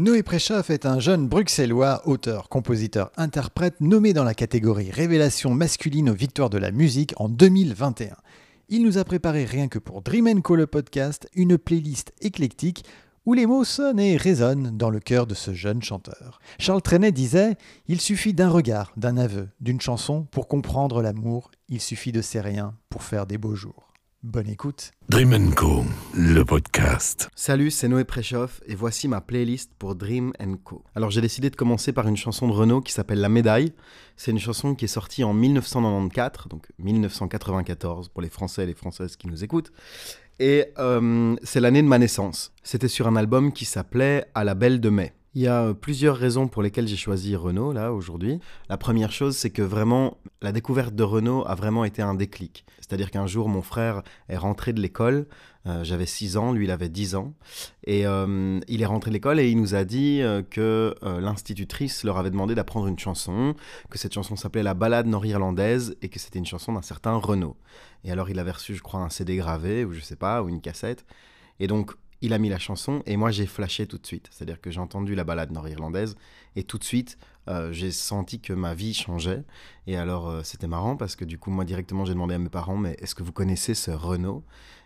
Noé Préchoff est un jeune bruxellois, auteur, compositeur, interprète nommé dans la catégorie Révélation masculine aux victoires de la musique en 2021. Il nous a préparé rien que pour Dream Co le podcast une playlist éclectique où les mots sonnent et résonnent dans le cœur de ce jeune chanteur. Charles Trenet disait Il suffit d'un regard, d'un aveu, d'une chanson pour comprendre l'amour, il suffit de ces riens pour faire des beaux jours. Bonne écoute. Dream Co, le podcast. Salut, c'est Noé Préchoff et voici ma playlist pour Dream Co. Alors j'ai décidé de commencer par une chanson de Renault qui s'appelle La Médaille. C'est une chanson qui est sortie en 1994, donc 1994 pour les Français et les Françaises qui nous écoutent. Et euh, c'est l'année de ma naissance. C'était sur un album qui s'appelait À la Belle de Mai. Il y a euh, plusieurs raisons pour lesquelles j'ai choisi Renault là aujourd'hui. La première chose, c'est que vraiment la découverte de Renault a vraiment été un déclic. C'est-à-dire qu'un jour, mon frère est rentré de l'école. Euh, j'avais 6 ans, lui il avait 10 ans. Et euh, il est rentré de l'école et il nous a dit que l'institutrice leur avait demandé d'apprendre une chanson, que cette chanson s'appelait La balade nord-irlandaise et que c'était une chanson d'un certain Renault. Et alors il avait reçu, je crois, un CD gravé ou je sais pas, ou une cassette. Et donc il a mis la chanson et moi j'ai flashé tout de suite. C'est-à-dire que j'ai entendu la balade nord-irlandaise et tout de suite euh, j'ai senti que ma vie changeait. Et alors euh, c'était marrant parce que du coup moi directement j'ai demandé à mes parents mais est-ce que vous connaissez ce Renault?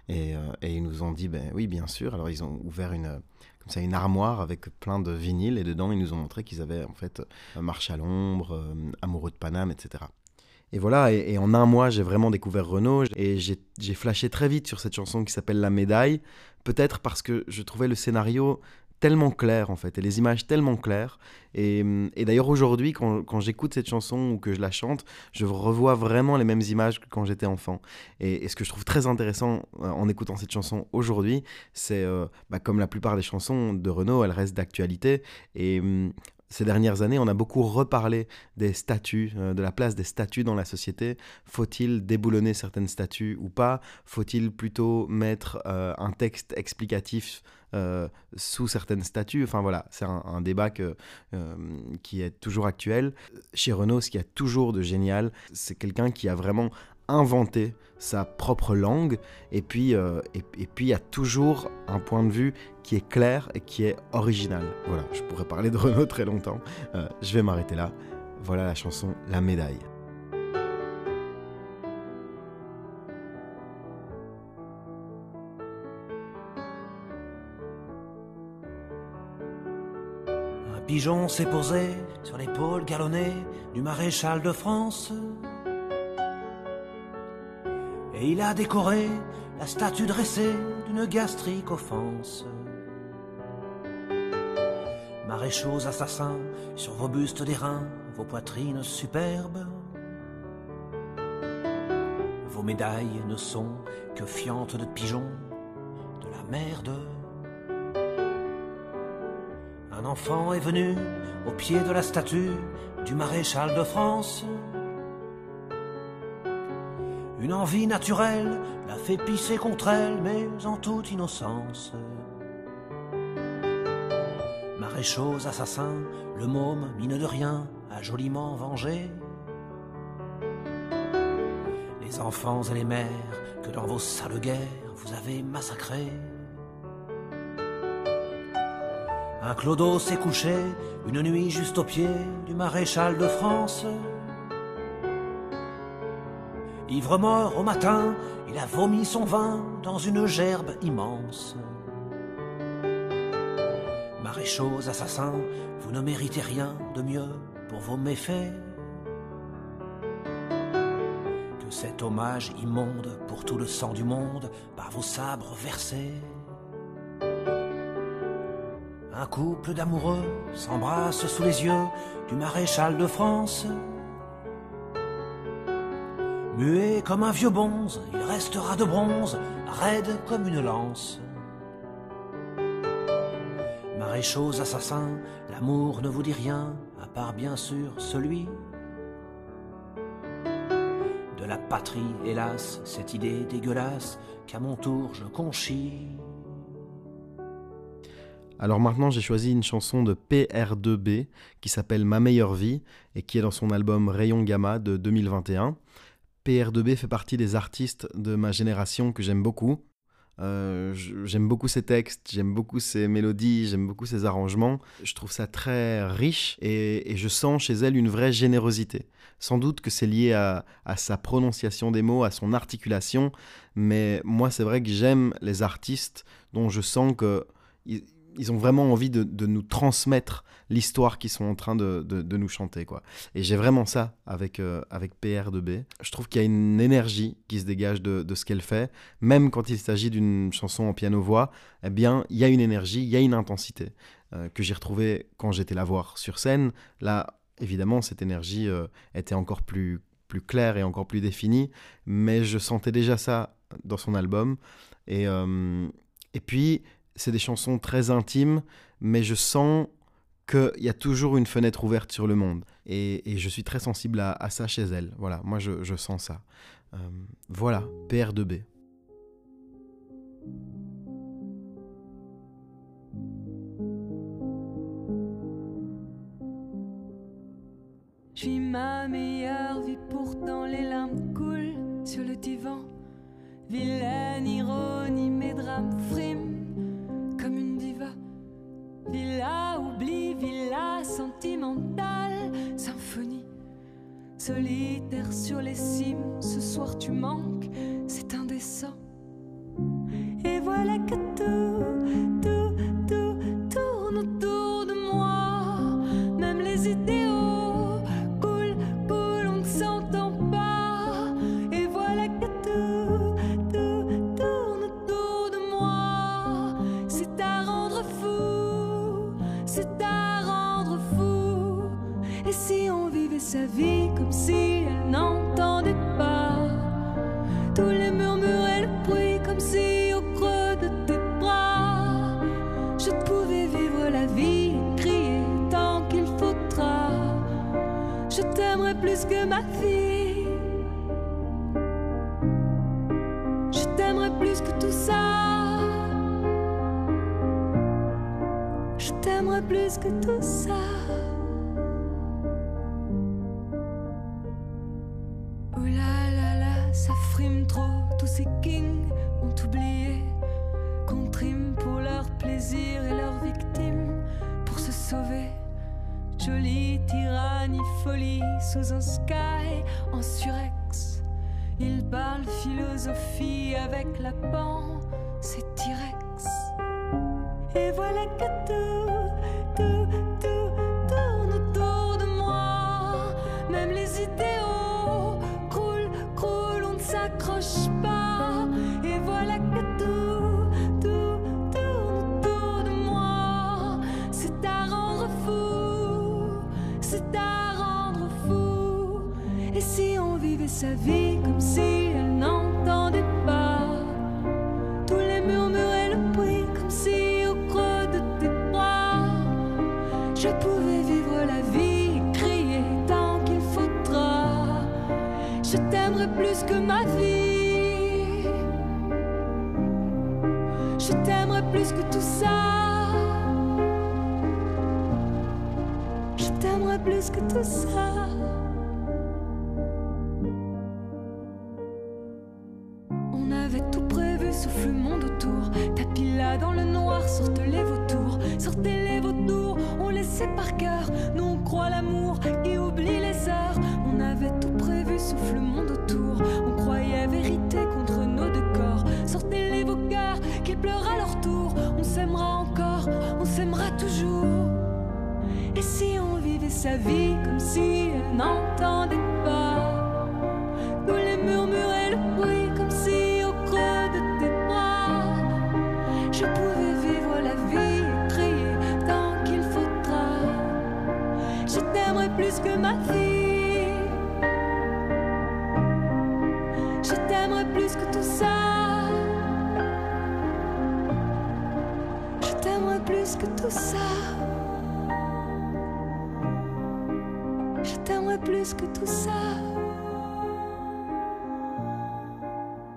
Et, euh, et, ils nous ont dit ben oui bien sûr. Alors ils ont ouvert une comme ça une armoire avec plein de vinyles et dedans ils nous ont montré qu'ils avaient en fait Marche à l'ombre, Amoureux de Paname, etc. Et voilà, et, en un mois, j'ai vraiment découvert Renault et j'ai flashé très vite sur cette chanson qui s'appelle La Médaille, peut-être parce que je trouvais le scénario tellement clair en fait, et les images tellement claires. Et, d'ailleurs aujourd'hui, quand, j'écoute cette chanson ou que je la chante, je revois vraiment les mêmes images que quand j'étais enfant. Et, ce que je trouve très intéressant euh, en écoutant cette chanson aujourd'hui, c'est euh, bah, comme la plupart des chansons de Renault, elles restent d'actualité. Et ces dernières années, on a beaucoup reparlé des statuts, euh, de la place des statuts dans la société. Faut-il déboulonner certaines statuts ou pas? Faut-il plutôt mettre euh, un texte explicatif euh, sous certaines statuts? Enfin voilà, c'est un, débat qui est toujours actuel. Chez Renault, ce qu'il y a toujours de génial, c'est quelqu'un qui a vraiment inventé sa propre langue et puis euh, a toujours un point de vue qui est clair et qui est original. Voilà, je pourrais parler de Renault très longtemps. Euh, je vais m'arrêter là. Voilà la chanson La médaille. Un pigeon s'est posé sur l'épaule galonnée du maréchal de France et il a décoré la statue dressée d'une gastrique offense. Maréchaux assassins sur vos bustes d'airain, vos poitrines superbes. Vos médailles ne sont que fientes de pigeons, de la merde. Un enfant est venu au pied de la statue du maréchal de France. Une envie naturelle l'a fait pisser contre elle, mais en toute innocence. Maréchaux assassins, le môme, mine de rien, a joliment vengé. Les enfants et les mères que dans vos sales guerres vous avez massacrés. Un clodo s'est couché une nuit juste au pied du maréchal de France. Ivre mort au matin, il a vomi son vin dans une gerbe immense. Maréchaux assassins, vous ne méritez rien de mieux pour vos méfaits que cet hommage immonde pour tout le sang du monde par vos sabres versés. Un couple d'amoureux s'embrasse sous les yeux du maréchal de France. Muet comme un vieux bonze, il restera de bronze, raide comme une lance. Maréchaux assassins, l'amour ne vous dit rien, à part bien sûr celui de la patrie, hélas, cette idée dégueulasse qu'à mon tour je conchis. Alors maintenant, j'ai choisi une chanson de PR2B qui s'appelle Ma meilleure vie et qui est dans son album Rayon Gamma de 2021. PR2B fait partie des artistes de ma génération que j'aime beaucoup. Euh, j'aime beaucoup ses textes, j'aime beaucoup ses mélodies, j'aime beaucoup ses arrangements. Je trouve ça très riche et, je sens chez elle une vraie générosité. Sans doute que c'est lié à, sa prononciation des mots, à son articulation, mais moi c'est vrai que j'aime les artistes dont je sens que ils ont vraiment envie de, nous transmettre l'histoire qu'ils sont en train de, nous chanter. quoi. Et j'ai vraiment ça avec, euh, avec PR2B. Je trouve qu'il y a une énergie qui se dégage de, ce qu'elle fait, même quand il s'agit d'une chanson en piano-voix, eh bien, il y a une énergie, il y a une intensité euh, que j'ai retrouvée quand j'étais la voir sur scène. Là, évidemment, cette énergie euh, était encore plus, plus claire et encore plus définie, mais je sentais déjà ça dans son album. Et, et puis, c'est des chansons très intimes, mais je sens qu'il y a toujours une fenêtre ouverte sur le monde. Et, je suis très sensible à, ça chez elle. Voilà, moi je, sens ça. Euh, voilà, PR2B. Je suis ma meilleure vie, pourtant les larmes coulent sur le divan. Vilaine ironie, mes drames friment. Villa oubli, villa sentimentale, symphonie. Solitaire sur les cimes, ce soir tu manques, c'est indécent. Et voilà que plus que ma fille. Je t'aimerai plus que tout ça. Je t'aimerai plus que tout ça. Folie sous un sky en surex. Ils parlent philosophie avec la pan, je pouvais vivre la vie crier tant qu'il faudra. Je t'aimerai plus que ma vie. Je t'aimerai plus que tout ça. Je t'aimerai plus que tout ça. Je t'aimerai plus que tout ça. Je t'aimerai plus que tout ça. Je t'aimerai plus que tout ça.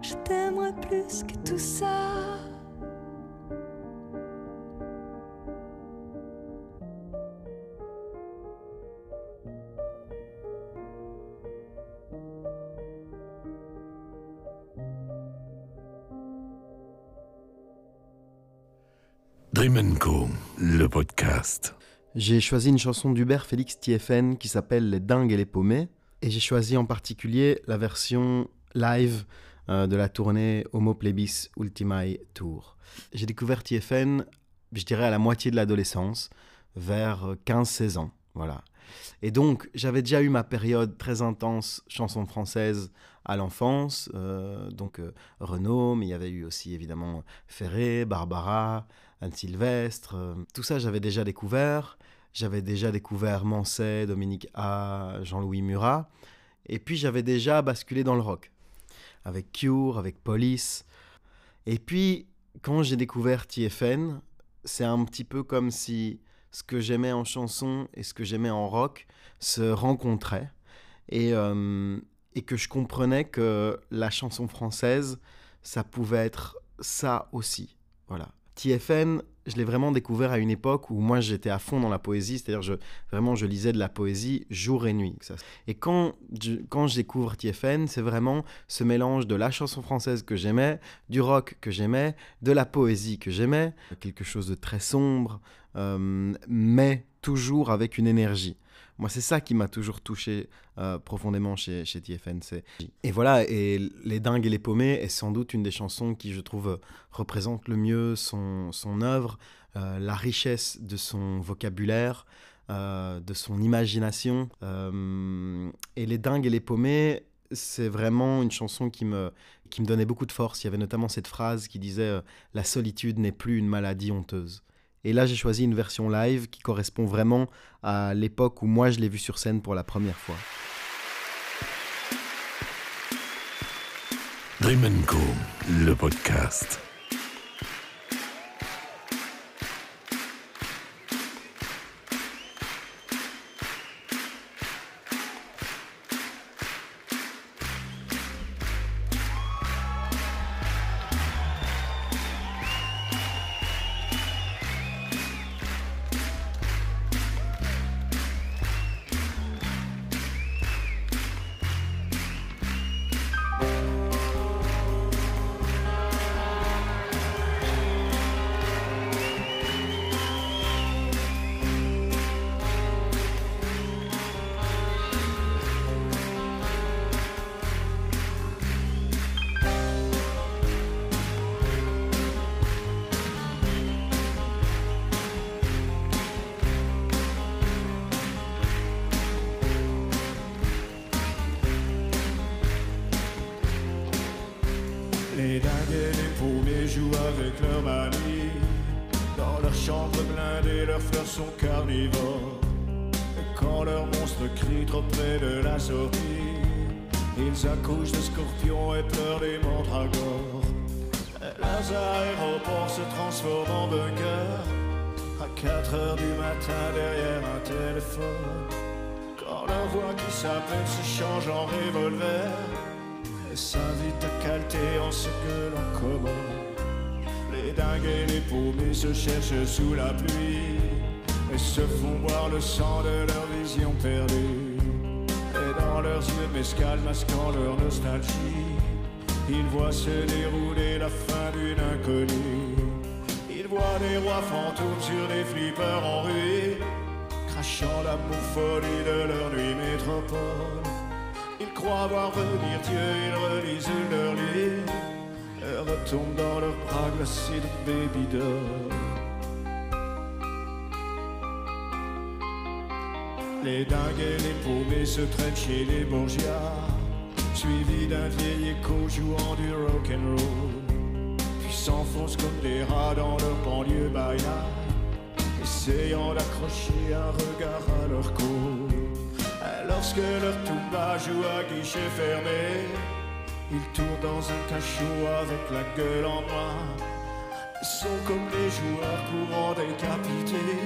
Je t'aimerai plus que tout ça. Le podcast. J'ai choisi une chanson d'Hubert Félix TFN qui s'appelle Les Dingues et les Paumés. Et j'ai choisi en particulier la version live euh, de la tournée Homo Plebis Ultimae Tour. J'ai découvert TFN, je dirais, à la moitié de l'adolescence, vers 15-16 ans. Voilà. Et donc, j'avais déjà eu ma période très intense chanson française à l'enfance, euh, donc euh, Renaud, mais il y avait eu aussi évidemment Ferré, Barbara, Anne Sylvestre, euh, tout ça j'avais déjà découvert. J'avais déjà découvert Manset, Dominique A, Jean-Louis Murat, et puis j'avais déjà basculé dans le rock, avec Cure, avec Police. Et puis, quand j'ai découvert TFN, c'est un petit peu comme si ce que j'aimais en chanson et ce que j'aimais en rock se rencontraient. Et, euh, et que je comprenais que la chanson française, ça pouvait être ça aussi. Voilà. TFN, je l'ai vraiment découvert à une époque où moi j'étais à fond dans la poésie, c'est-à-dire vraiment je lisais de la poésie jour et nuit. Et quand je, quand découvre TFN, c'est vraiment ce mélange de la chanson française que j'aimais, du rock que j'aimais, de la poésie que j'aimais, quelque chose de très sombre, euh, mais toujours avec une énergie. Moi, c'est ça qui m'a toujours touché euh, profondément chez, chez. Et voilà, et Les Dingues et les Paumés est sans doute une des chansons qui, je trouve, représente le mieux son, son œuvre, euh, la richesse de son vocabulaire, euh, de son imagination. et Les Dingues et les Paumés, c'est vraiment une chanson qui me, qui me donnait beaucoup de force. Il y avait notamment cette phrase qui disait La solitude n'est plus une maladie honteuse ». Et là, j'ai choisi une version live qui correspond vraiment à l'époque où moi je l'ai vu sur scène pour la première fois. Dream Co, le podcast. Les les paumés jouent avec leur manie. Dans leur chambre blindée, leurs fleurs sont carnivores. Et quand leur monstre crie trop près de la sortie, ils accouchent de scorpions et pleurent des mandragores. Leurs aéroports se transforment en bunker. À 4 heures du matin derrière un téléphone. Quand leur voix qui s'appelle se change en revolver s'invite à calter en ce que l'on commande. Les dingues et les paumés se cherchent sous la pluie et se font boire le sang de leur vision perdue. Et dans leurs yeux mescal masquant leur nostalgie, ils voient se dérouler la fin d'une inconnue. Ils voient des rois fantômes sur des flippers en ruine, crachant la folie de leur nuit métropole. Croient voir venir Dieu, ils relisent leur livre et retombent dans leurs bras glacés de baby. Les dingues et les paumés se traînent chez les bourgeois, suivis d'un vieil écho jouant du rock'n'roll, puis s'enfoncent comme des rats dans leur banlieue baïa, essayant d'accrocher un regard à leur cou. Lorsque leur tuba joue à guichet fermé, ils tournent dans un cachot avec la gueule en noir. Ils sont comme les joueurs courants décapités,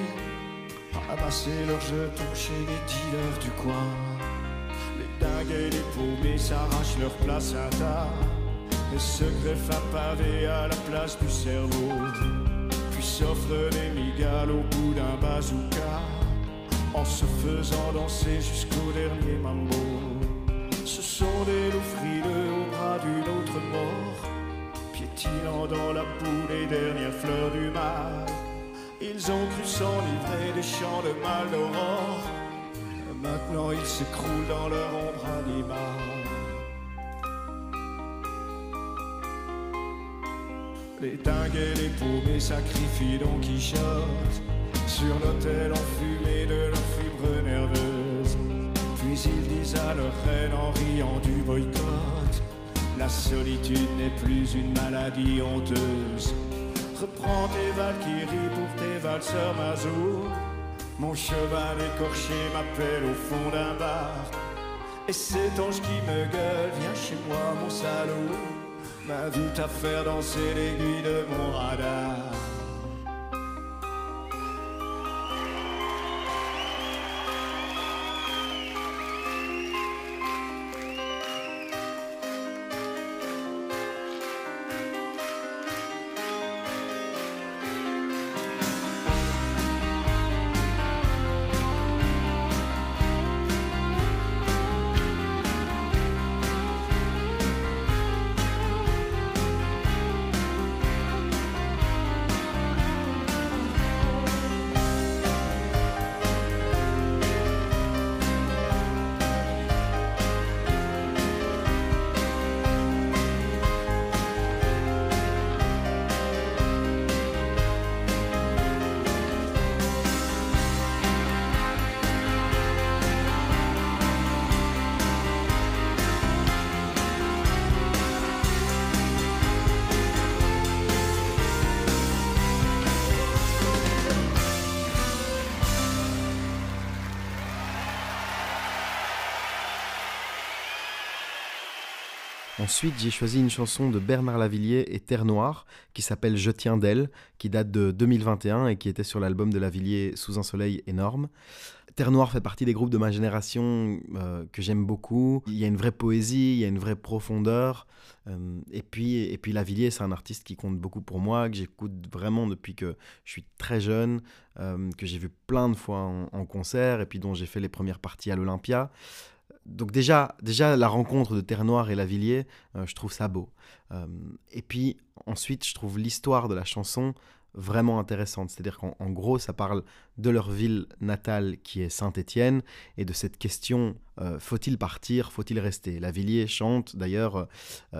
ramasser leurs jetons chez les dealers du coin. Les dingues et les paumés s'arrachent leur place à tard et se greffent à pavé à la place du cerveau. Puis s'offrent des migales au bout d'un bazooka en se faisant danser jusqu'au dernier mambo. Ce sont des loups frileux au bras d'une autre mort, piétinant dans la boue les dernières fleurs du mal. Ils ont cru s'enivrer des champs de mal d'aurore. Maintenant ils s'écroulent dans leur ombre animale. Les dingues et les paumés sacrifient Don Quichotte sur l'autel enfumé reine en riant du boycott La solitude n'est plus une maladie honteuse. Reprends tes valkyries pour tes valseurs mazou. Mon cheval écorché m'appelle au fond d'un bar. Et cet ange qui me gueule, viens chez moi, mon salaud. Vu à faire danser l'aiguille de mon radar. Ensuite, j'ai choisi une chanson de Bernard Lavillier et Terre Noire qui s'appelle Je tiens d'elle, qui date de 2021 et qui était sur l'album de Lavillier Sous un soleil énorme. Terre Noire fait partie des groupes de ma génération euh, que j'aime beaucoup. Il y a une vraie poésie, il y a une vraie profondeur. Euh, et puis, et puis Lavillier, c'est un artiste qui compte beaucoup pour moi, que j'écoute vraiment depuis que je suis très jeune, euh, que j'ai vu plein de fois en, en concert et puis dont j'ai fait les premières parties à l'Olympia donc déjà, déjà la rencontre de Terre Noire et Lavillier, euh, je trouve ça beau. Euh, et puis ensuite, je trouve l'histoire de la chanson vraiment intéressante. C'est-à-dire qu'en gros, ça parle de leur ville natale qui est Saint-Étienne et de cette question euh, faut-il partir, faut-il rester? Lavillier chante d'ailleurs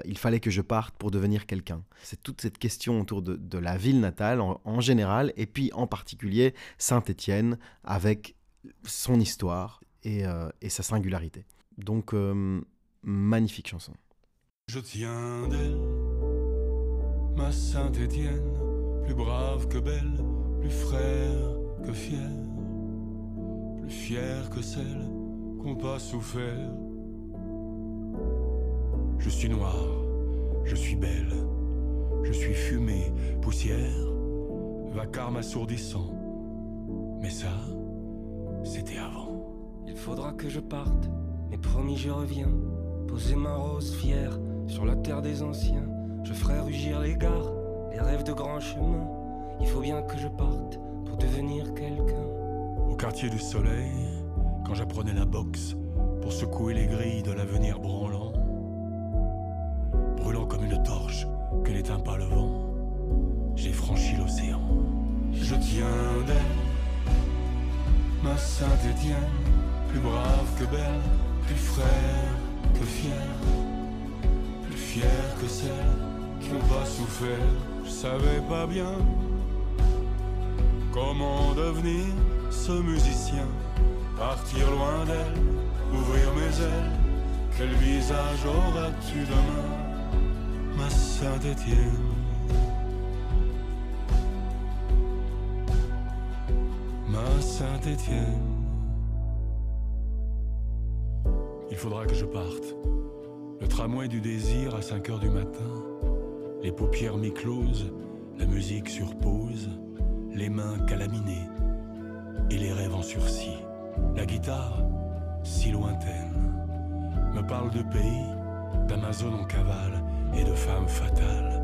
il fallait que je parte pour devenir quelqu'un. C'est toute cette question autour de, la ville natale en, général et puis en particulier Saint-Étienne avec son histoire et, et sa singularité. Donc, euh, magnifique chanson. Je tiens d'elle, ma Sainte-Étienne, plus brave que belle, plus frère que fier, plus fière que celle qu'on pas souffert. Je suis noir, je suis belle, je suis fumée, poussière, vacarme assourdissant. Mais ça, c'était avant. Il faudra que je parte mais promis, je reviens. Poser ma rose fière sur la terre des anciens. Je ferai rugir les gares, les rêves de grands chemins. Il faut bien que je parte pour devenir quelqu'un. Au quartier du soleil, quand j'apprenais la boxe pour secouer les grilles de l'avenir branlant, brûlant comme une torche que n'éteint pas le vent, j'ai franchi l'océan. Je tiens d'elle, ma Sainte Étienne, plus brave que belle plus frère que fier, plus fier que celles qui n'ont pas souffert. Je savais pas bien comment devenir ce musicien, partir loin d'elle, ouvrir mes ailes. Quel visage auras-tu demain, ma Saint-Étienne? Ma Saint-Étienne. Faudra que je parte. Le tramway du désir à 5 heures du matin. Les paupières mi-closes, la musique sur pause, les mains calaminées et les rêves en sursis. La guitare, si lointaine, me parle de pays, d'Amazon en cavale et de femmes fatales.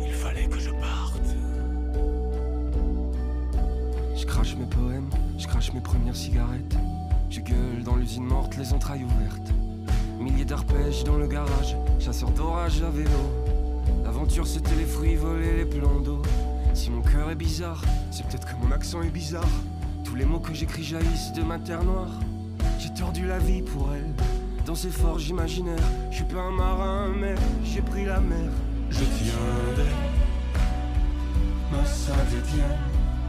Il fallait que je parte. Je crache mes poèmes, je crache mes premières cigarettes. Je gueule dans l'usine morte, les entrailles ouvertes. Milliers d'arpèges dans le garage, chasseur d'orage à vélo. L'aventure c'était les fruits volés, les plans d'eau. Si mon cœur est bizarre. C'est peut-être que mon accent est bizarre. Tous les mots que j'écris jaillissent de ma terre noire. J'ai tordu la vie pour elle. Dans ces forges imaginaires, je suis pas un marin, mais j'ai pris la mer. Je tiens d'elle, ma Saint-Étienne,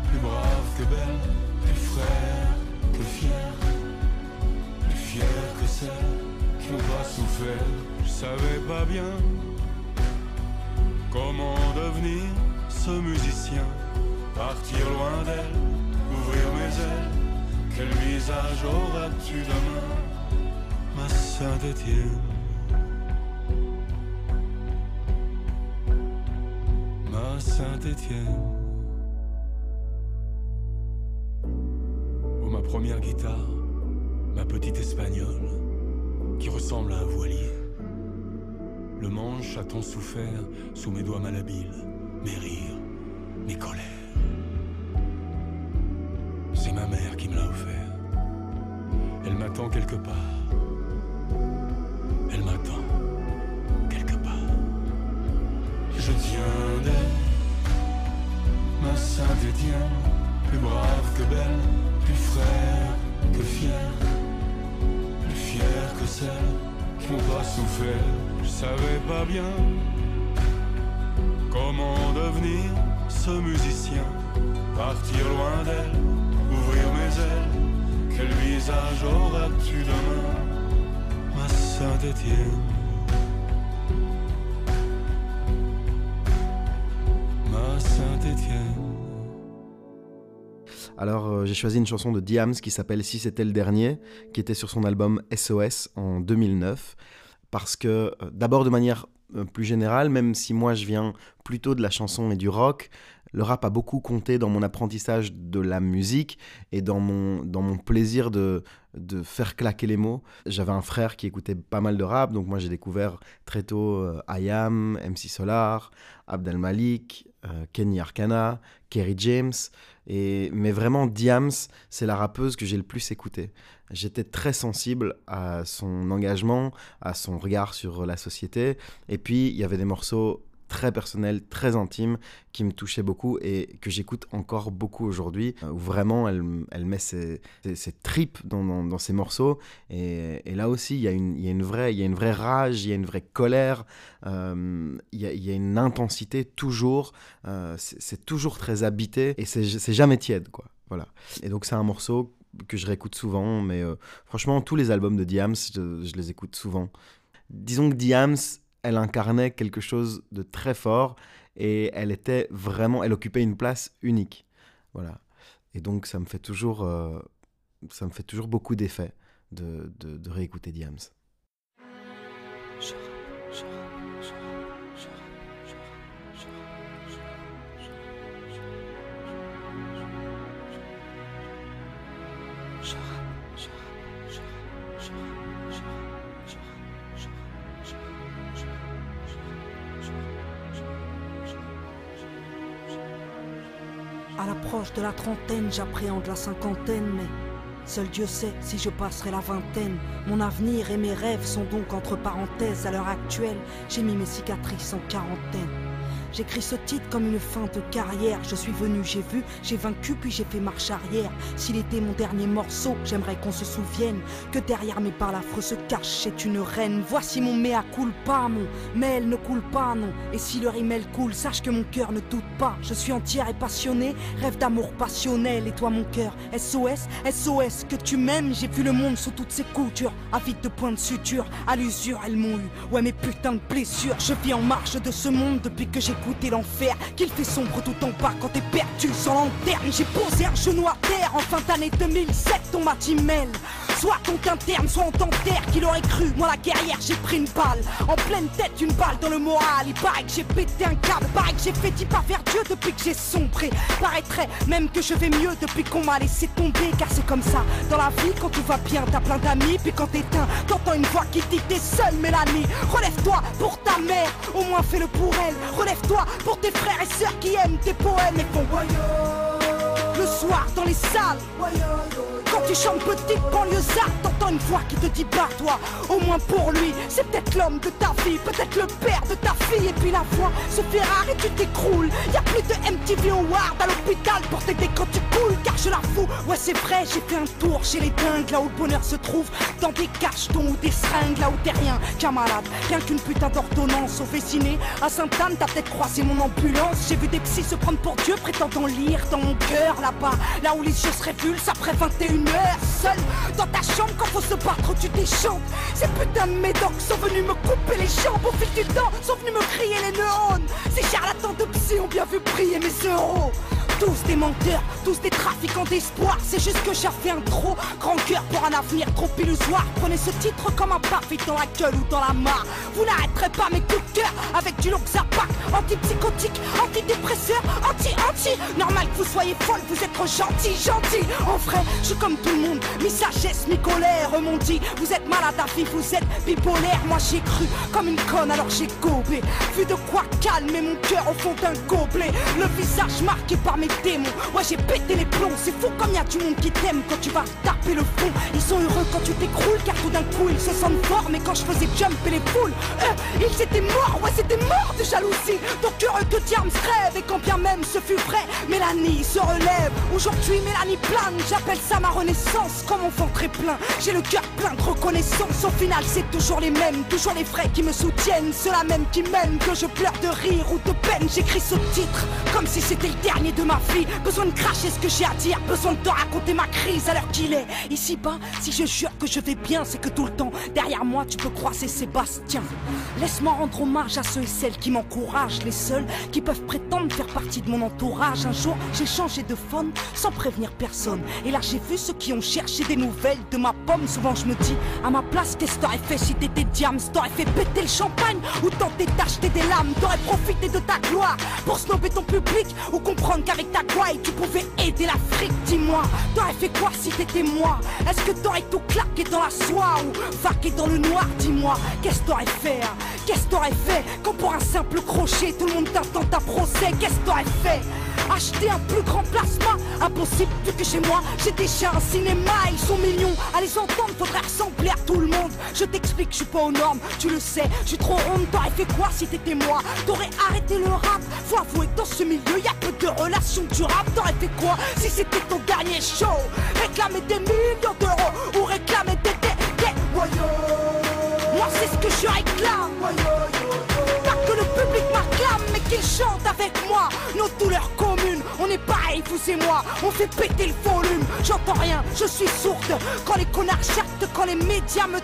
plus brave que belle, plus frère que fier, que celle qui souffert. Je savais pas bien comment devenir ce musicien, partir loin d'elle, ouvrir mes ailes. Quel visage auras-tu demain, ma Saint-Étienne? ma Saint-Étienne. Oh, ma première guitare, ma petite espagnole, qui ressemble à un voilier. Le manche a tant souffert sous mes doigts malhabiles, mes rires, mes colères. C'est ma mère qui me l'a offert. Elle m'attend quelque part. Elle m'attend quelque part. Je tiens d'elle, ma Saint-Étienne, plus brave que belle, plus frère que plus que celle qui pas souffert. Je savais pas bien comment devenir ce musicien, partir loin d'elle, ouvrir mes ailes. Quel visage auras-tu demain, ma Saint-Étienne? ma Saint-Étienne. Alors euh, j'ai choisi une chanson de Diams qui s'appelle Si c'était le dernier, qui était sur son album SOS en 2009. Parce que euh, d'abord de manière euh, plus générale, même si moi je viens plutôt de la chanson et du rock, le rap a beaucoup compté dans mon apprentissage de la musique et dans mon, dans mon plaisir de, faire claquer les mots. J'avais un frère qui écoutait pas mal de rap, donc moi j'ai découvert très tôt euh, MC Solar, Abdel Malik, Kenny Arcana, Kerry James. Mais vraiment, Diams, c'est la rappeuse que j'ai le plus écoutée. J'étais très sensible à son engagement, à son regard sur la société. Et puis, il y avait des morceaux très personnels, très intimes, qui me touchaient beaucoup et que j'écoute encore beaucoup aujourd'hui, euh, où vraiment elle, met ses, tripes dans, ses morceaux. Et, là aussi, il y, a une, vraie, rage, il y a une vraie colère, euh, il, y a, une intensité toujours. Euh, c'est toujours très habité et c'est jamais tiède, quoi. Voilà. Et donc c'est un morceau que je réécoute souvent, mais franchement, tous les albums de Diams, je, je les écoute souvent. Disons que Diams, elle incarnait quelque chose de très fort et elle était vraiment, elle occupait une place unique. Voilà. Et donc ça me fait toujours, euh, ça me fait toujours beaucoup d'effet de, de, réécouter Diams. À l'approche de la trentaine, j'appréhende la cinquantaine, mais seul Dieu sait si je passerai la vingtaine. Mon avenir et mes rêves sont donc entre parenthèses. À l'heure actuelle, j'ai mis mes cicatrices en quarantaine. J'écris ce titre comme une fin de carrière. Je suis venu, j'ai vu, j'ai vaincu, puis j'ai fait marche arrière. S'il était mon dernier morceau, j'aimerais qu'on se souvienne que derrière mes balafres se cache c'est une reine. Voici mon mea culpa, mon mail ne coule pas, non. Et si le rimel coule, sache que mon cœur ne doute pas. Je suis entière et passionnée, rêve d'amour passionnel. Et toi, mon cœur, SOS, SOS, que tu m'aimes. J'ai vu le monde sous toutes ses coutures, avide de points de suture. À l'usure, elles m'ont eu, ouais, mes putains de blessures. Je vis en marche de ce monde depuis que j'ai goûté l'enfer Qu'il fait sombre tout en bas. Quand t'es perdu sans lanterne J'ai posé un genou à terre. En fin d'année 2007 On m'a dit Soit ton interne, soit on t'enterre Qu'il aurait cru, moi la guerrière j'ai pris une balle. En pleine tête, une balle dans le moral. Il paraît que j'ai pété un câble. Paraît que j'ai fait pas vers Dieu depuis que j'ai sombré. Paraîtrait même que je vais mieux depuis qu'on m'a laissé tomber. Car c'est comme ça, dans la vie quand tout va bien T'as plein d'amis, puis quand t'éteins T'entends une voix qui dit t'es seule Mélanie. Relève-toi pour ta mère, au moins fais-le pour elle. Relève-toi pour tes frères et sœurs qui aiment tes poèmes et font voyons. Le soir dans les salles. Quand tu chantes petite banlieusarde, t'entends une voix qui te dit bah toi, au moins pour lui, c'est peut-être l'homme de ta vie, peut-être le père de ta fille, et puis la voix se fait rare et tu t'écroules. Y a plus de MTV Award à l'hôpital pour t'aider quand tu coules, car je la fous. Ouais, c'est vrai, j'ai fait un tour chez les dingues, là où le bonheur se trouve, dans des cachetons ou des seringues, là où t'es rien qu'un malade, rien qu'une putain d'ordonnance au Véciné. À Sainte-Anne, t'as peut-être croisé mon ambulance, j'ai vu des psys se prendre pour Dieu, prétendant lire dans mon cœur là-bas, là où les se révulsent après 21 heure seul dans ta chambre quand faut se battre tu déchantes Ces putains de médocs sont venus me couper les jambes. Au fil du temps sont venus me crier les neurones. Ces charlatans de psy ont bien vu prier mes euros tous des menteurs, tous des trafiquants d'espoir. C'est juste que j'ai fait un trop grand cœur pour un avenir trop illusoire. Prenez ce titre comme un parfait dans la gueule ou dans la mare. Vous n'arrêterez pas mes coups de cœur avec du Loxapac. Antipsychotique, antidépresseur, anti-anti Normal que vous soyez folle, vous êtes gentil, gentil. En vrai, je suis comme tout le monde, mi-sagesse, mi-colère Mon dit, vous êtes malade à vie, vous êtes bipolaire. Moi j'ai cru comme une conne alors j'ai gobé. Vu de quoi calmer mon cœur au fond d'un gobelet. Le visage marqué par mes Ouais j'ai pété les plombs. C'est fou comme y a du monde qui t'aime quand tu vas taper le fond. Ils sont heureux quand tu t'écroules car tout d'un coup ils se sentent forts. Mais quand je faisais jumper les foules eux, Ils étaient morts, ouais c'était mort de jalousie. Donc heureux que Diams rêve. Et quand bien même ce fut vrai Mélanie se relève. Aujourd'hui Mélanie plane. J'appelle ça ma renaissance Comme enfant très plein. J'ai le cœur plein de reconnaissance. Au final c'est toujours les mêmes Toujours les vrais qui me soutiennent. Ceux-là même qui m'aiment Que je pleure de rire ou de peine. J'écris ce titre comme si c'était le dernier de ma Besoin de cracher ce que j'ai à dire. Besoin de te raconter ma crise à l'heure qu'il est Ici-bas, si je jure que je vais bien C'est que tout le temps, derrière moi tu peux croiser Sébastien. Laisse-moi rendre hommage à ceux et celles qui m'encouragent. Les seuls qui peuvent prétendre faire partie de mon entourage. Un jour, j'ai changé de phone sans prévenir personne. Et là j'ai vu ceux qui ont cherché des nouvelles de ma pomme. Souvent je me dis, à ma place, qu'est-ce que t'aurais fait si t'étais diams T'aurais fait péter le champagne ou tenter d'acheter des lames? T'aurais profité de ta gloire pour snober ton public Ou comprendre qu'avec ta gouaille tu pouvais aider l'Afrique Dis-moi, t'aurais fait quoi si t'étais moi? Est-ce que t'aurais tout claqué dans la soie ou vaqué dans le noir? Dis-moi, qu'est-ce que t'aurais fait hein? Qu'est-ce que t'aurais fait quand pour un simple crochet tout le monde t'attend ta procès? Qu'est-ce que t'aurais fait? Acheter un plus grand plasma. Impossible vu que chez moi. J'ai déjà un cinéma Ils sont millions à les entendre faudrait ressembler à tout le monde. Je t'explique je suis pas aux normes. Tu le sais Je suis trop ronde t'aurais fait quoi si t'étais moi? T'aurais arrêté le rap. Faut avouer dans ce milieu y a peu de relations durables T'aurais fait quoi si c'était ton dernier show? Réclamer des millions d'euros Ou réclamer des des des Moi c'est ce que je réclame public m'acclame mais qu'il chante avec moi. Nos douleurs communes On est pareil vous et moi. On fait péter le volume. J'entends rien, je suis sourde. Quand les connards jactent, quand les médias me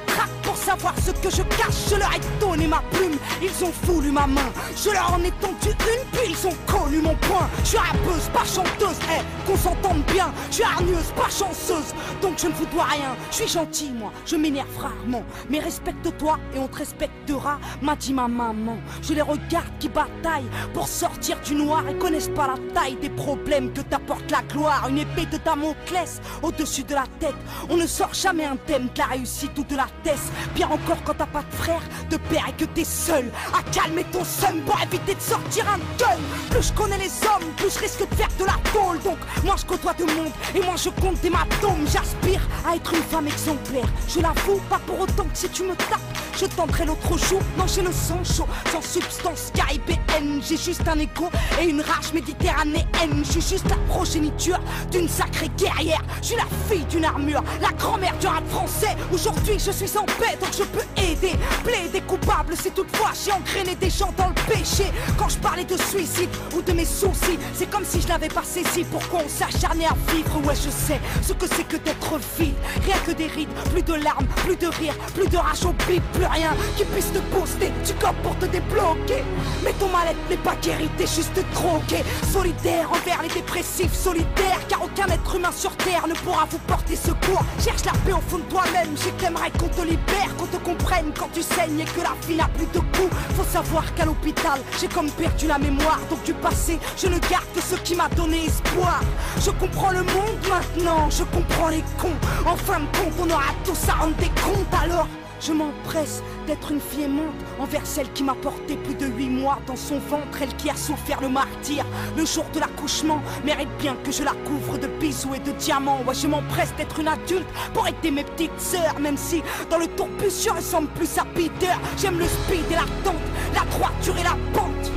savoir ce que je cache Je leur ai donné ma plume. Ils ont voulu ma main. Je leur en ai tendu une puis ils ont connu mon point. Je suis rappeuse, pas chanteuse. Eh, qu'on s'entende bien. Je suis hargneuse, pas chanceuse. Donc je ne vous dois rien. Je suis gentil moi, je m'énerve rarement. Mais respecte-toi et on te respectera M'a dit ma maman. Je les regarde qui bataillent pour sortir du noir Et connaissent pas la taille des problèmes que t'apporte la gloire. Une épée de Damoclès au-dessus de la tête. On ne sort jamais un thème de la réussite ou de la thèse Pire encore quand t'as pas de frère, de père et que t'es seul. À calmer ton seum pour éviter de sortir un gun Plus je connais les hommes, plus je risque de faire de la tôle. Donc moi je côtoie de monde et moi je compte des matomes. J'aspire à être une femme exemplaire. Je l'avoue, pas pour autant que si tu me tapes je tenterai l'autre jour, j'ai le sang chaud Sans substance caribéenne J'ai juste un écho et une rage méditerranéenne. Je suis juste la progéniture d'une sacrée guerrière. Je suis la fille d'une armure, la grand-mère du rap français. Aujourd'hui je suis en paix donc je peux aider Plaider coupable si toutefois j'ai engrainé des gens dans le péché. Quand je parlais de suicide ou de mes soucis C'est comme si je l'avais pas saisi. Pourquoi on s'acharnait à vivre? Ouais je sais ce que c'est que d'être vide. Rien que des rides, plus de larmes, plus de rire Plus de rage au bip, plus rien qui puisse te booster. Tu copes pour te débloquer. Mais ton mal-être n'est pas guéri, t'es juste drogué Solidaire envers les dépressifs, solitaire Car aucun être humain sur terre ne pourra vous porter secours. Cherche la paix au fond de toi-même, je t'aimerais qu'on te libère Qu'on te comprenne quand tu saignes et que la vie n'a plus de goût. Faut savoir qu'à l'hôpital, j'ai comme perdu la mémoire. Donc du passé, je ne garde que ce qui m'a donné espoir. Je comprends le monde maintenant, je comprends les cons. En fin de compte, on aura tous à rendre des comptes alors Je m'empresse d'être une fille aimante envers celle qui m'a porté plus de huit mois dans son ventre, elle qui a souffert le martyr. Le jour de l'accouchement mérite bien que je la couvre de bisous et de diamants. Ouais, je m'empresse d'être une adulte pour aider mes petites sœurs, même si dans le tourbus je ressemble plus à Peter. J'aime le speed et la tente, la droiture et la pente.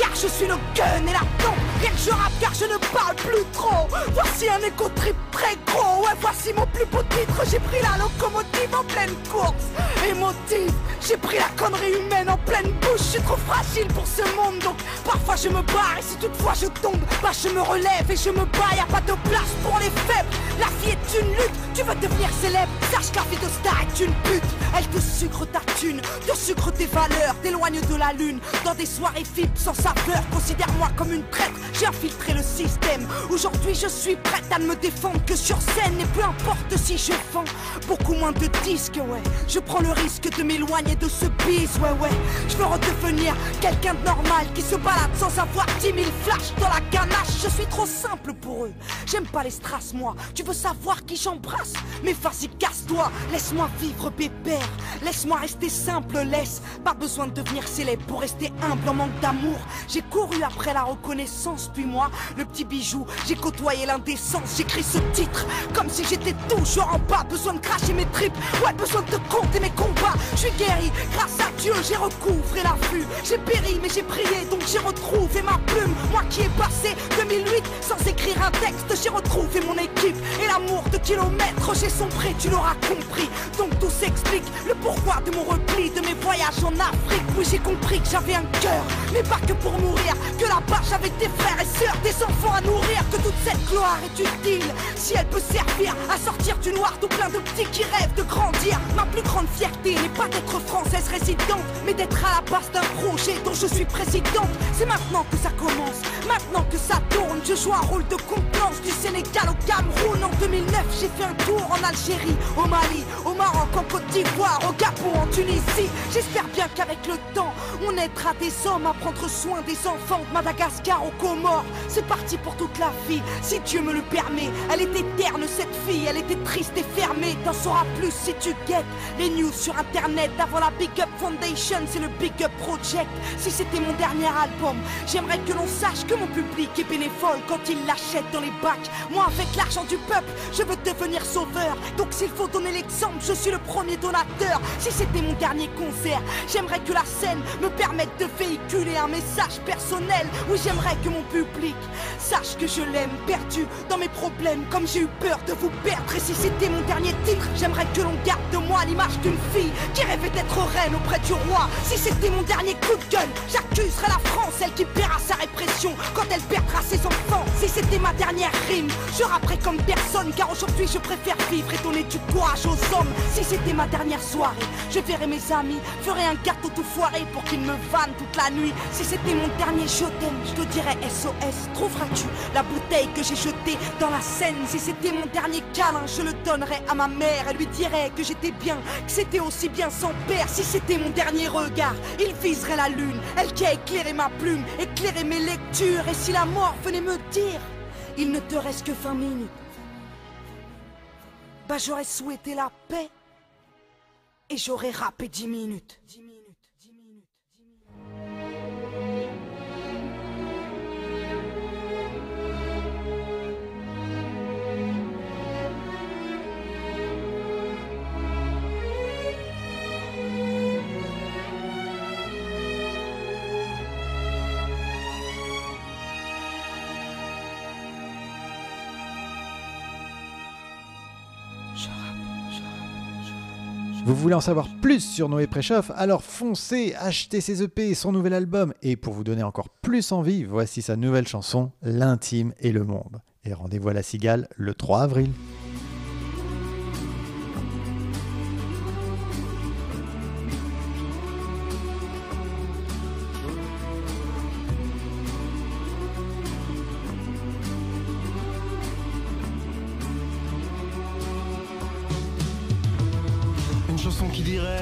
Car je suis le gun et la tente Rien que je rappe car je ne parle plus trop. Voici un écho trip très gros. Ouais voici mon plus beau titre. J'ai pris la locomotive en pleine course. Émotive J'ai pris la connerie humaine en pleine bouche. Je suis trop fragile pour ce monde. Donc parfois je me barre. Et si toutefois je tombe Bah je me relève et je me bats. Y'a pas de place pour les faibles. La vie est une lutte. Tu veux devenir célèbre. Sache que la vie de star est une pute. Elle te sucre ta thune. Te sucre tes valeurs. T'éloigne de la lune. Dans des soirées fibres sans Considère-moi comme une traître. J'ai infiltré le système. Aujourd'hui je suis prête à ne me défendre. Que sur scène Et peu importe si je vends. Beaucoup moins de disques ouais. Je prends le risque de m'éloigner de ce bise Ouais ouais. Je veux redevenir quelqu'un de normal Qui se balade sans avoir 10 000 flashs dans la ganache. Je suis trop simple pour eux. J'aime pas les strass moi. Tu veux savoir qui j'embrasse? Mais vas-y casse-toi. Laisse-moi vivre pépère Laisse-moi rester simple Laisse. Pas besoin de devenir célèbre pour rester humble en manque d'amour j'ai couru après la reconnaissance, puis moi, le petit bijou, j'ai côtoyé l'indécence, j'écris ce titre comme si j'étais toujours en bas, besoin de cracher mes tripes, ouais, besoin de compter mes combats. Je suis guéri, grâce à Dieu, j'ai recouvré la vue. J'ai péri, mais j'ai prié, donc j'ai retrouvé ma plume. Moi qui ai passé 2008 sans écrire un texte, j'ai retrouvé mon équipe et l'amour de kilomètres, j'ai sombré, tu l'auras compris. Donc tout s'explique, le pourquoi de mon repli, de mes voyages en Afrique. Oui, j'ai compris que j'avais un cœur, mais pas que pour mourir. Que là-bas j'avais des frères et sœurs, des enfants à nourrir. Que toute cette gloire est utile. Si elle peut servir à sortir du noir Tout plein de petits qui rêvent de grandir. Ma plus grande fierté n'est pas d'être française résidente Mais d'être à la base d'un projet dont je suis présidente. C'est maintenant que ça commence, maintenant que ça tourne Je joue un rôle de compliance du Sénégal au Cameroun En 2009 j'ai fait un tour en Algérie, au Mali, au Maroc, en Côte d'Ivoire, au Gabon, en Tunisie. J'espère bien qu'avec le temps on aidera des hommes à prendre soin des enfants de Madagascar aux Comores. C'est parti pour toute la vie, si Dieu me le permet. Elle était terne cette fille, elle était triste et fermée. T'en sauras plus si tu guettes les news sur internet. Avant la Big Up Foundation, c'est le Big Up Project. Si c'était mon dernier album, j'aimerais que l'on sache que mon public est bénévole quand il l'achète dans les bacs. Moi, avec l'argent du peuple, je veux devenir sauveur. Donc s'il faut donner l'exemple, je suis le premier donateur. Si c'était mon dernier concert, j'aimerais que la scène me permette de véhiculer un message personnel. Oui, j'aimerais que mon public sache que je l'aime, perdu dans mes problèmes, comme j'ai eu peur de vous perdre. Et si c'était mon dernier titre, j'aimerais que l'on garde de moi l'image d'une fille qui rêvait d'être reine auprès du roi. Si c'était mon dernier coup de gueule, j'accuserais la France, celle qui paiera sa répression quand elle perdra ses enfants. Si c'était ma dernière rime, je rapperais comme personne, car aujourd'hui je préfère vivre et donner du courage aux hommes. Si c'était ma dernière soirée, je verrais mes amis, ferais un gâteau tout foiré pour qu'ils me vannent toute la nuit. Si c'était mon dernier je je te dirais SOS. Trouveras-tu la bouteille que j'ai jetée dans la Seine? Si c'était mon dernier câlin, je le donnerais à ma mère. Elle lui dirait que j'étais bien, que c'était aussi bien sans père. Si c'était mon dernier regard, il viserait la lune. Elle qui a éclairé ma plume, éclairé mes lectures. Et si la mort venait me dire, il ne te reste que 20 minutes. Bah j'aurais souhaité la paix et j'aurais rappé 10 minutes. Voulez en savoir plus sur Noé Préchoff Alors foncez, achetez ses EP son nouvel album. Et pour vous donner encore plus envie, voici sa nouvelle chanson, L'intime et le monde. Et rendez-vous à la Cigale le 3 avril.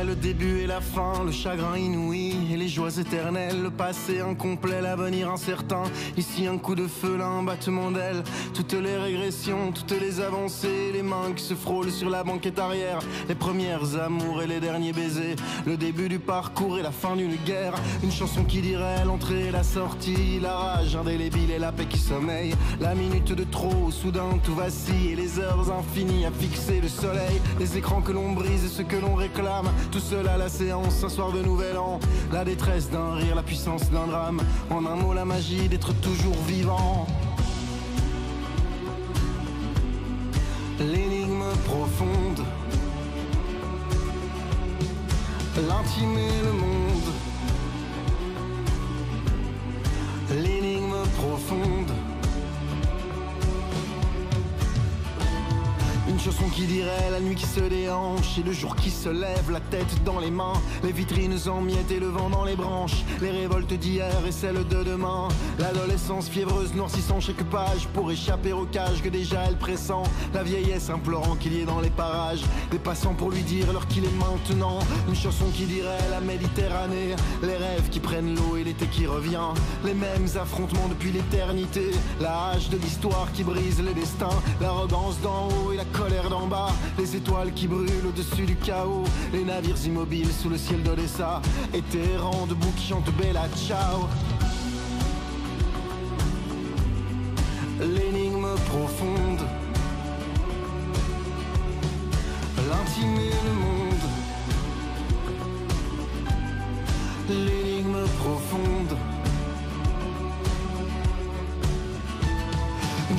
Le début et la fin, le chagrin inouï joies éternelles, le passé incomplet, l'avenir incertain. Ici un coup de feu, là un battement d'aile. Toutes les régressions, toutes les avancées, les mains qui se frôlent sur la banquette arrière, les premières amours et les derniers baisers, le début du parcours et la fin d'une guerre. Une chanson qui dirait l'entrée et la sortie, la rage indélébile et la paix qui sommeille. La minute de trop, soudain tout vacille et les heures infinies à fixer le soleil. Les écrans que l'on brise et ce que l'on réclame. Tout seul à la séance, un soir de nouvel an. La détresse d'un rire, la puissance d'un drame. En un mot, la magie d'être toujours vivant. L'énigme profonde. L'intime et le monde. L'énigme profonde. Une chanson qui dirait la nuit qui se déhanche et le jour qui se lève, la tête dans les mains, les vitrines en miettes et le vent dans les branches, les révoltes d'hier et celles de demain, l'adolescence fiévreuse noircissant chaque page pour échapper au cage que déjà elle pressent, la vieillesse implorant qu'il y ait dans les parages, des passants pour lui dire l'heure qu'il est maintenant, une chanson qui dirait la Méditerranée, les rêves qui prennent l'eau et l'été qui revient, les mêmes affrontements depuis l'éternité, la hache de l'histoire qui brise les destins, l'arrogance d'en haut et la colère d'en bas, les étoiles qui brûlent au-dessus du chaos, les navires immobiles sous le ciel d'Odessa, et rangs debout qui chantent Bella Ciao. L'énigme profonde, l'intime et le monde, l'énigme profonde.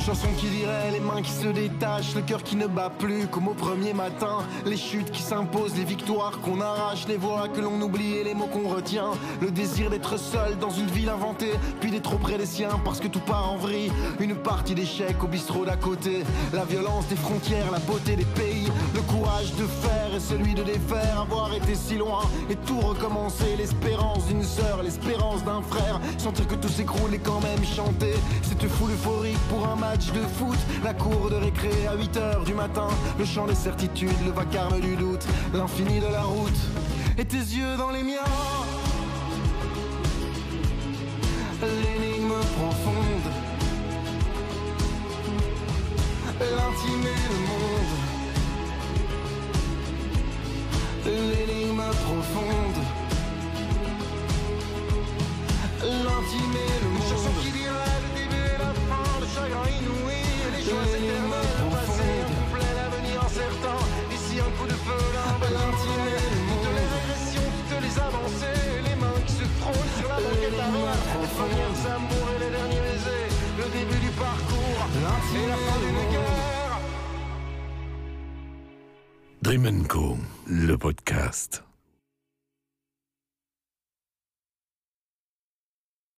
Une chanson qui dirait les mains qui se détachent, le cœur qui ne bat plus comme au premier matin, les chutes qui s'imposent, les victoires qu'on arrache, les voix que l'on oublie et les mots qu'on retient, le désir d'être seul dans une ville inventée, puis d'être auprès des siens parce que tout part en vrille, une partie d'échecs au bistrot d'à côté, la violence des frontières, la beauté des pays, le courage de faire et celui de défaire, avoir été si loin et tout recommencer, l'espérance d'une sœur, l'espérance d'un frère, sentir que tout s'écroule et quand même chanter, cette foule euphorique pour un de foot, la cour de récré à 8h du matin, le chant des certitudes, le vacarme du doute, l'infini de la route, et tes yeux dans les miens. L'énigme profonde, l'intime et le monde, l'énigme profonde, l'intime et le monde. Les amours et les derniers baisers, le début du parcours et la fin d'une guerre. Dream Co, le podcast.